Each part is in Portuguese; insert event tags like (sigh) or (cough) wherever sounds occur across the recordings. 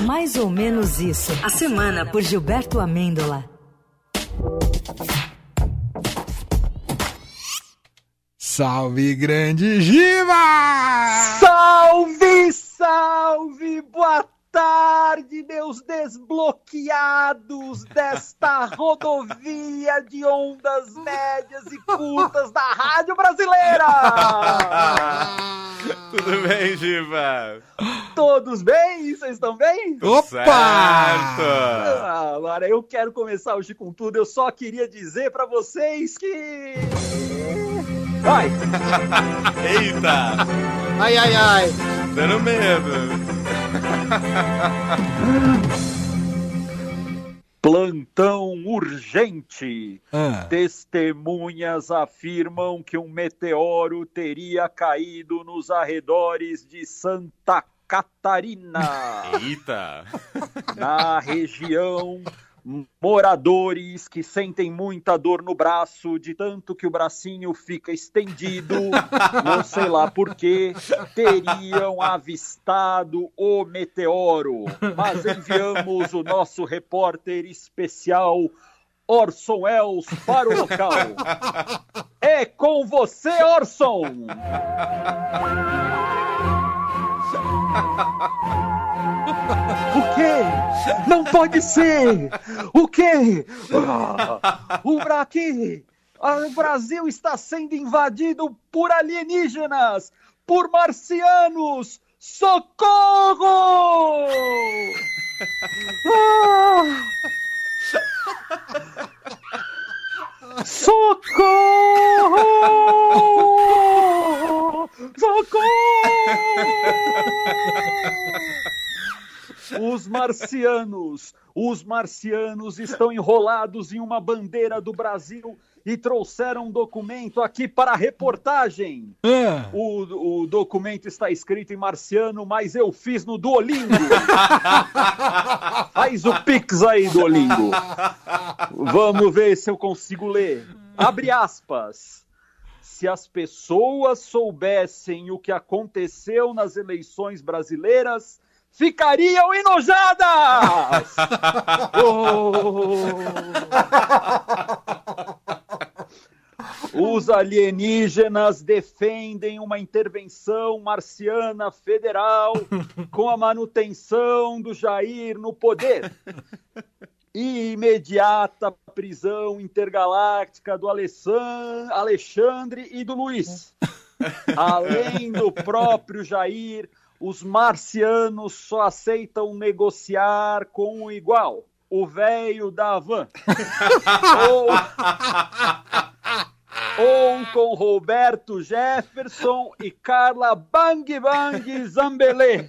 Mais ou menos isso. A semana por Gilberto Amêndola. Salve, grande Giva! Salve, salve! Boa tarde, meus desbloqueados desta (laughs) rodovia de ondas médias e curtas da Rádio Brasileira! (laughs) Tudo bem, Giva? Todos bem? Vocês estão bem? Opa! Certo! Ah, agora eu quero começar hoje com tudo. Eu só queria dizer pra vocês que. Vai! (laughs) Eita! Ai, ai, ai. Dando medo. Plantão urgente. Ah, Testemunhas afirmam que um meteoro teria caído nos arredores de Santa Catarina. Eita! Na região, moradores que sentem muita dor no braço, de tanto que o bracinho fica estendido, não sei lá porquê, teriam avistado o meteoro. Mas enviamos o nosso repórter especial. Orson Welles para o local. É com você, Orson! O quê? Não pode ser! O quê? Ah, o Braqui! O Brasil está sendo invadido por alienígenas! Por marcianos! Socorro! Ah! Socorro! Socorro! Os marcianos, os marcianos estão enrolados em uma bandeira do Brasil e trouxeram um documento aqui para a reportagem. ah, O, o documento está escrito em marciano, mas eu fiz no Duolingo. (laughs) Faz o pix aí, Duolingo. Vamos ver se eu consigo ler. Abre aspas. Se as pessoas soubessem o que aconteceu nas eleições brasileiras, ficariam enojadas! (laughs) Oh! Os alienígenas defendem uma intervenção marciana federal com a manutenção do Jair no poder e imediata prisão intergaláctica do Alexandre e do Luiz. Além do próprio Jair, os marcianos só aceitam negociar com o igual, o velho da van. (laughs) ou, ou com Roberto Jefferson e Carla Bang Bang Zambelê.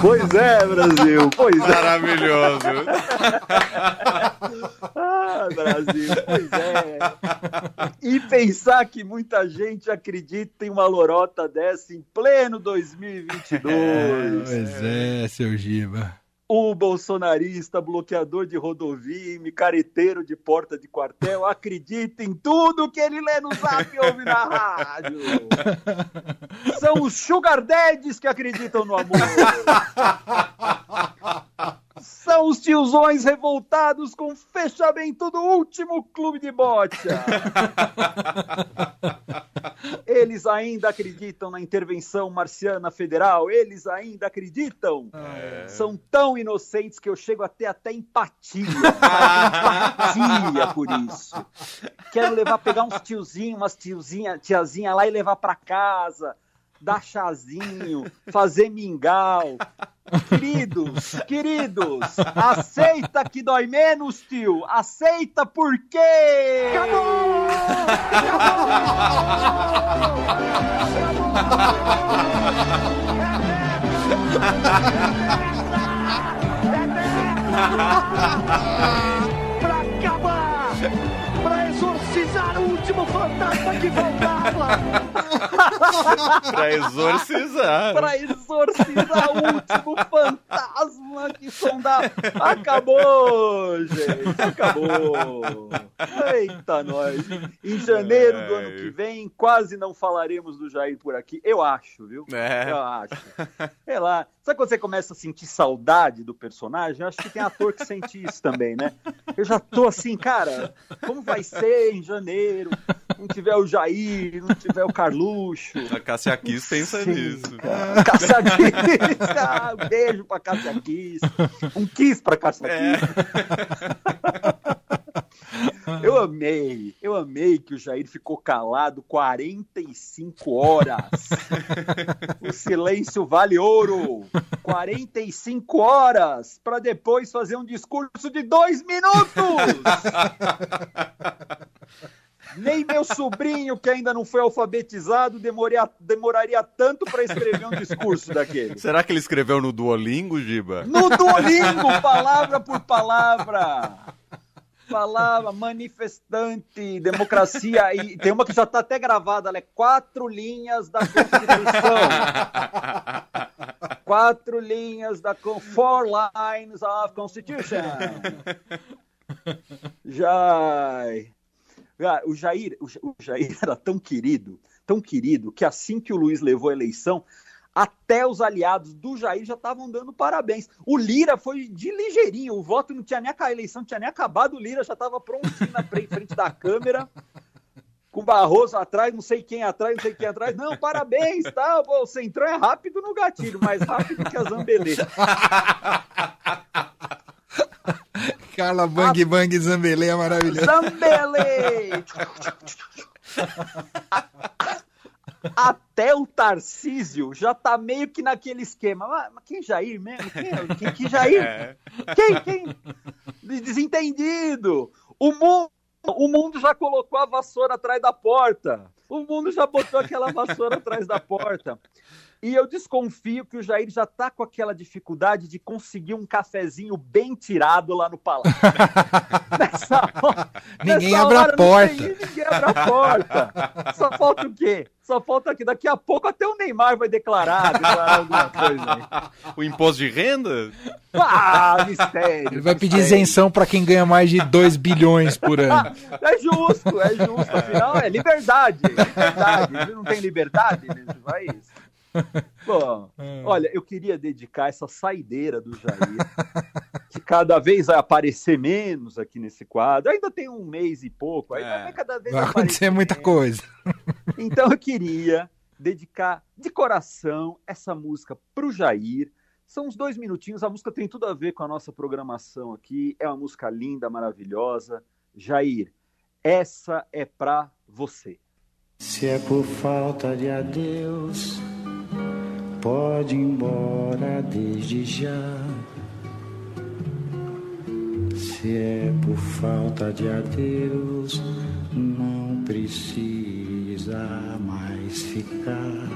Pois é, Brasil, pois é. Maravilhoso! Ah, Brasil, pois é. E pensar que muita gente acredita em uma lorota dessa em pleno 2022. pois é, seu Giva. O bolsonarista, bloqueador de rodovia, micareteiro de porta de quartel, acredita em tudo que ele lê no zap e ouve na rádio. São os sugar daddies que acreditam no amor. São os tiozões revoltados com o fechamento do último clube de bocha. (laughs) Eles ainda acreditam na intervenção marciana federal? Eles ainda acreditam? São tão inocentes que eu chego a ter até empatia. (laughs) empatia por isso. Quero levar, pegar uns tiozinhos, umas tiozinha, tiazinha lá e levar pra casa, dar chazinho, fazer mingau. Queridos, queridos, aceita que dói menos, tio. Aceita por quê? pra acabar, pra exorcizar o último fantasma que faltava. (laughs) pra exorcizar. pra exorcizar o último fantasma que sonda. Acabou, gente. Acabou. Eita, nós. Em janeiro do ano que vem, quase não falaremos do Jair por aqui. Eu acho, viu? É. Eu acho. Sei lá. Sabe quando você começa a sentir saudade do personagem? Eu acho que tem ator que sente isso também, né? Eu já tô assim, cara, como vai ser em janeiro? Não tiver o Jair, não tiver o Carluxo. A Cássia Kiss pensa Sim, nisso. cara. Cássia Kiss. (laughs) Ah, um beijo pra Cássia Kiss. Um kiss pra Cássia É. Kiss. Eu amei, eu amei que o Jair ficou calado 45 horas. O silêncio vale ouro. 45 horas para depois fazer um discurso de dois minutos. Nem meu sobrinho, que ainda não foi alfabetizado, demoria- demoraria tanto para escrever um discurso daquele. Será que ele escreveu no Duolingo, Giba? No Duolingo, palavra por palavra. Palavra, manifestante, democracia. E tem uma que já está até gravada, ela é quatro linhas da Constituição. Quatro linhas da Four lines of Constitution. Jair. Ah, O Jair, o Ja- o Jair era tão querido, tão querido, que assim que o Luiz levou a eleição, até os aliados do Jair já estavam dando parabéns. O Lira foi de ligeirinho, o voto não tinha nem a eleição, não tinha nem acabado, o Lira já estava prontinho na (laughs) frente da câmera, com Barroso atrás, não sei quem atrás, não sei quem atrás. Não, parabéns, tá? O Centrão é rápido no gatilho, mais rápido que a Zambelê. (laughs) Carla Bang Bang Zambelê é maravilhoso. Zambelê! Até o Tarcísio já tá meio que naquele esquema. Mas, mas quem Jair mesmo? Quem, quem, que Jair? É. Quem? Quem? Desentendido. O mundo, o mundo já colocou a vassoura atrás da porta. O mundo já botou aquela vassoura atrás da porta. E eu desconfio que o Jair já tá com aquela dificuldade de conseguir um cafezinho bem tirado lá no palácio. (laughs) Nessa hora- Ninguém nessa abre a hora não porta. ninguém abre a porta. Só falta o quê? Só falta que daqui a pouco até o Neymar vai declarar, declarar alguma coisa aí. O imposto de renda? Ah, mistério. Ele vai pedir mistério. isenção pra quem ganha mais de 2 bilhões por ano. É justo, é justo. Afinal, é liberdade. é liberdade. Ele não tem liberdade nesse país. (laughs) Bom, (laughs) olha, eu queria dedicar essa saideira do Jair, (laughs) que cada vez vai aparecer menos aqui nesse quadro. Ainda tem um mês e pouco, ainda É. vai cada vez Vai acontecer muita menos. coisa. Então eu queria dedicar de coração essa música pro Jair. São uns dois minutinhos, a música tem tudo a ver com a nossa programação aqui. É uma música linda, maravilhosa. Jair, essa é pra você. Se é por falta de adeus, pode ir embora desde já. Se é por falta de adeus, não precisa mais ficar.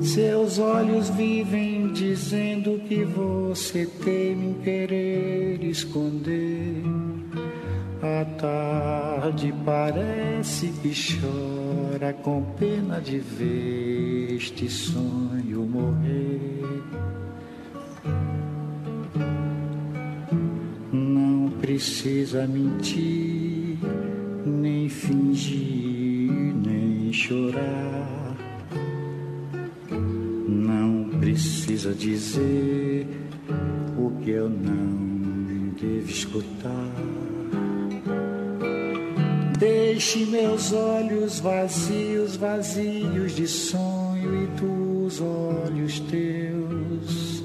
Seus olhos vivem dizendo que você teme em querer esconder. Tarde parece que chora com pena de ver este sonho morrer. Não precisa mentir, nem fingir, nem chorar. Não precisa dizer o que eu não devo escutar. Deixe meus olhos vazios, vazios de sonho e dos olhos teus.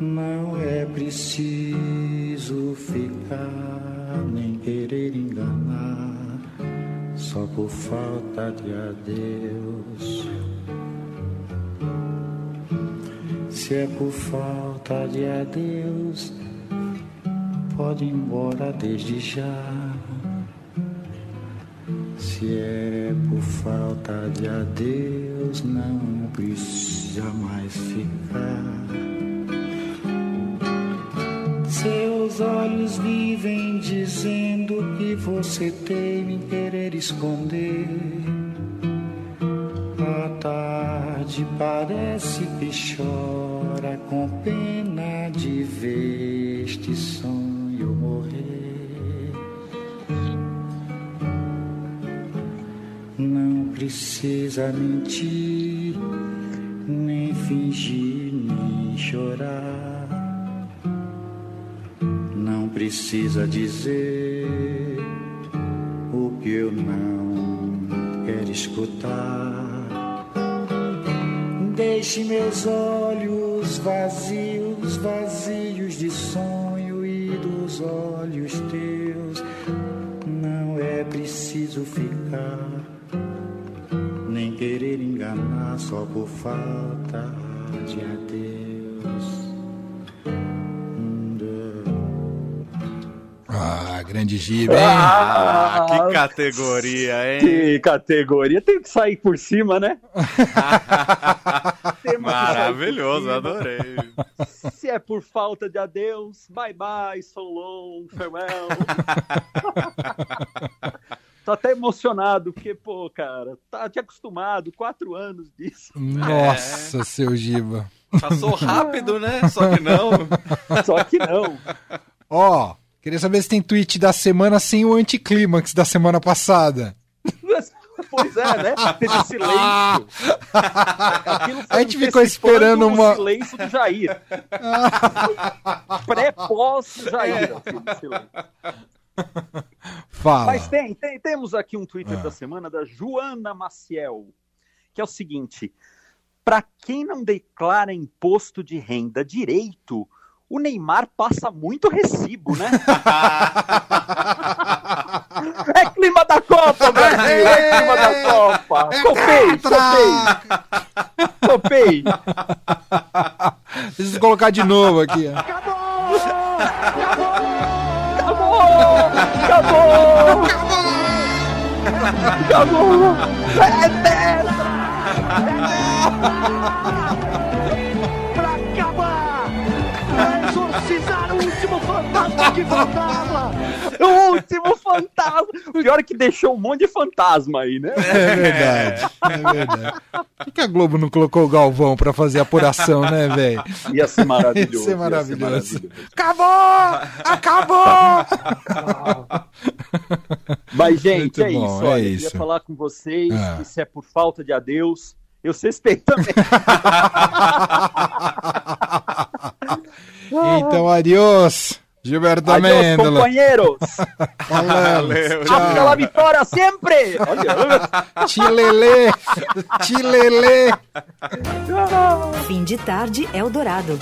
Não é preciso ficar nem querer enganar, só por falta de adeus. Se é por falta de adeus, pode ir embora desde já. Se é por falta de adeus, não precisa mais ficar. Seus olhos vivem dizendo que você teme em querer esconder. a tarde parece que chora com pena de ver este sonho morrer. Precisa mentir, nem fingir, nem chorar. Não precisa dizer o que eu não quero escutar. Deixe meus olhos vazios, vazios de sonho e dos olhos teus. Não é preciso ficar, querer enganar só por falta de adeus. Ah, grande Giba, hein? Ah, que categoria, hein? Que categoria. Tem que sair por cima, né? (laughs) Maravilhoso, cima. adorei. Se é por falta de adeus, bye bye, so long, farewell. (laughs) Tô até emocionado, porque, pô, cara, tá te acostumado, quatro anos disso. Nossa, seu Giba. Passou rápido, né? Só que não. Só que não. Ó, queria saber se tem tweet da semana sem o anticlímax da semana passada. Pois é, né? Teve silêncio. A gente ficou esperando o uma- silêncio do Jair. (laughs) Pré-pós Jair. silêncio. (laughs) Fala. Mas tem, tem- temos aqui um Twitter Ah. da semana da Joana Maciel, que é o seguinte: para quem não declara imposto de renda direito, o Neymar passa muito recibo, né? (laughs) é clima da Copa, Brasil! É clima da Copa! Copei, copei! Copei! Deixa eu colocar de novo aqui. ó. Acabou! Acabou! Acabou! É tetra! (laughs) Pra acabar! Exorcizar o último fantasma que faltava! O último fantasma! O pior é que deixou um monte de fantasma aí, né? É verdade. É verdade. Por que a Globo não colocou o Galvão pra fazer a apuração, né, velho? Ia ser maravilhoso. Ia ser maravilhoso. maravilhoso. Acabou! Acabou! Mas, gente, Muito é bom, isso. é Olha, eu isso. queria falar com vocês Ah. que se é por falta de adeus, eu cespei também. (laughs) Então, adiós, Gilberto Adeus, Amêndola. companheiros! (laughs) Valeu, Hasta la vitória sempre! Olha, Chilelê! Chilelê! Fim de tarde Eldorado.